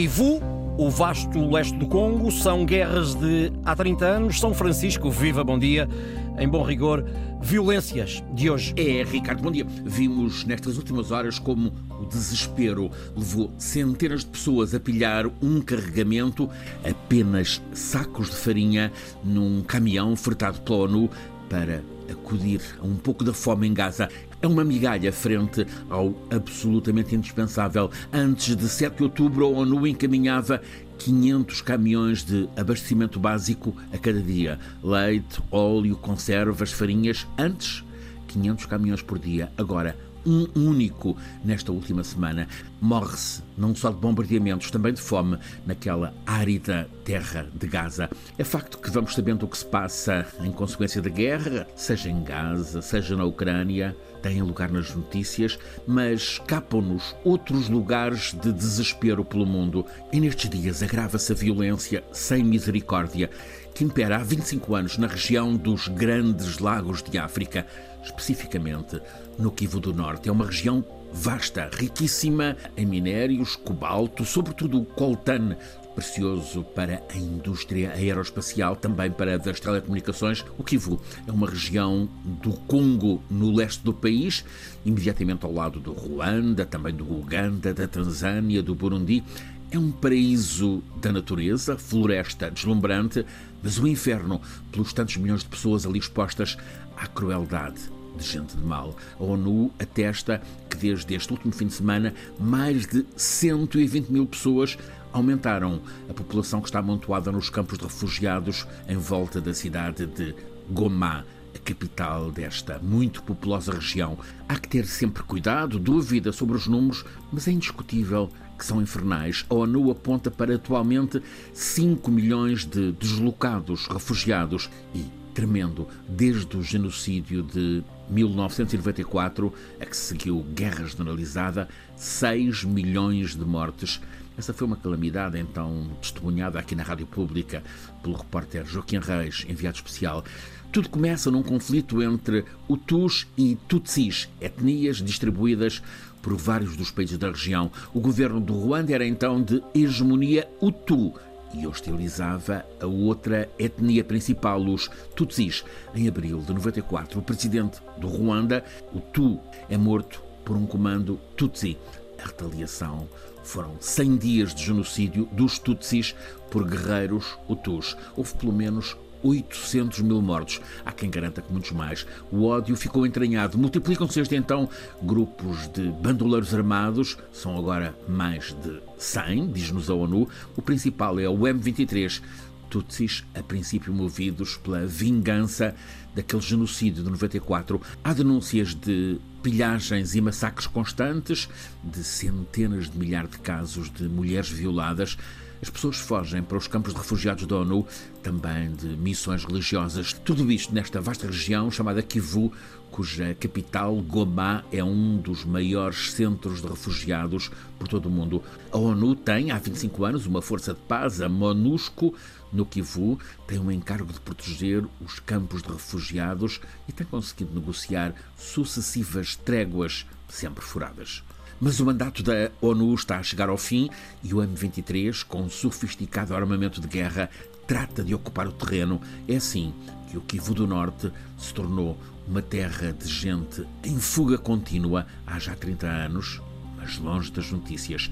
Kivu, o vasto leste do Congo, são guerras de há 30 anos. São Francisco, viva, bom dia. Em bom rigor, violências de hoje. É, Ricardo, bom dia. Vimos nestas últimas horas como o desespero levou centenas de pessoas a pilhar um carregamento, apenas sacos de farinha, num caminhão fretado pela ONU para acudir a um pouco da fome em Gaza é uma migalha frente ao absolutamente indispensável. Antes de 7 de outubro, a ONU encaminhava 500 caminhões de abastecimento básico a cada dia. Leite, óleo, conservas, farinhas. Antes, 500 caminhões por dia. Agora, um único nesta última semana. Morre-se não só de bombardeamentos, também de fome naquela árida terra de Gaza. É facto que vamos sabendo o que se passa em consequência da guerra, seja em Gaza, seja na Ucrânia, têm lugar nas notícias, mas escapam-nos outros lugares de desespero pelo mundo. E nestes dias agrava-se a violência sem misericórdia que impera há 25 anos na região dos Grandes Lagos de África, especificamente no Kivu do Norte. É uma região vasta, riquíssima em minérios, cobalto, sobretudo coltan, precioso para a indústria aeroespacial, também para as telecomunicações. O Kivu é uma região do Congo, no leste do país, imediatamente ao lado do Ruanda, também do Uganda, da Tanzânia, do Burundi. É um paraíso da natureza, floresta deslumbrante, mas o inferno pelos tantos milhões de pessoas ali expostas à crueldade de gente de mal. A ONU atesta que desde este último fim de semana mais de 120 mil pessoas aumentaram a população que está amontoada nos campos de refugiados em volta da cidade de Goma a capital desta muito populosa região. Há que ter sempre cuidado, dúvida sobre os números, mas é indiscutível que são infernais. A ONU aponta para atualmente 5 milhões de deslocados, refugiados e tremendo desde o genocídio de 1994, a que seguiu guerra generalizada, 6 milhões de mortes. Essa foi uma calamidade então testemunhada aqui na Rádio Pública pelo repórter Joaquim Reis, enviado especial. Tudo começa num conflito entre Hutus e Tutsis, etnias distribuídas por vários dos países da região. O governo do Ruanda era então de hegemonia Hutu e hostilizava a outra etnia principal, os Tutsis. Em abril de 94, o presidente do Ruanda, o Tu, é morto por um comando Tutsi. A retaliação foram 100 dias de genocídio dos Tutsis por guerreiros Hutus. Houve pelo menos 800 mil mortos. Há quem garanta que muitos mais. O ódio ficou entranhado. Multiplicam-se desde então grupos de bandoleiros armados, são agora mais de 100, diz-nos a ONU. O principal é o M23. Tutsis, a princípio movidos pela vingança daquele genocídio de 94. Há denúncias de pilhagens e massacres constantes, de centenas de milhares de casos de mulheres violadas. As pessoas fogem para os campos de refugiados da ONU, também de missões religiosas. Tudo isto nesta vasta região chamada Kivu, cuja capital, Goma, é um dos maiores centros de refugiados por todo o mundo. A ONU tem, há 25 anos, uma força de paz, a MONUSCO, no Kivu, tem um encargo de proteger os campos de refugiados e tem conseguido negociar sucessivas tréguas, sempre furadas. Mas o mandato da ONU está a chegar ao fim e o M23, com um sofisticado armamento de guerra, trata de ocupar o terreno. É assim que o Kivu do Norte se tornou uma terra de gente em fuga contínua há já 30 anos, mas longe das notícias.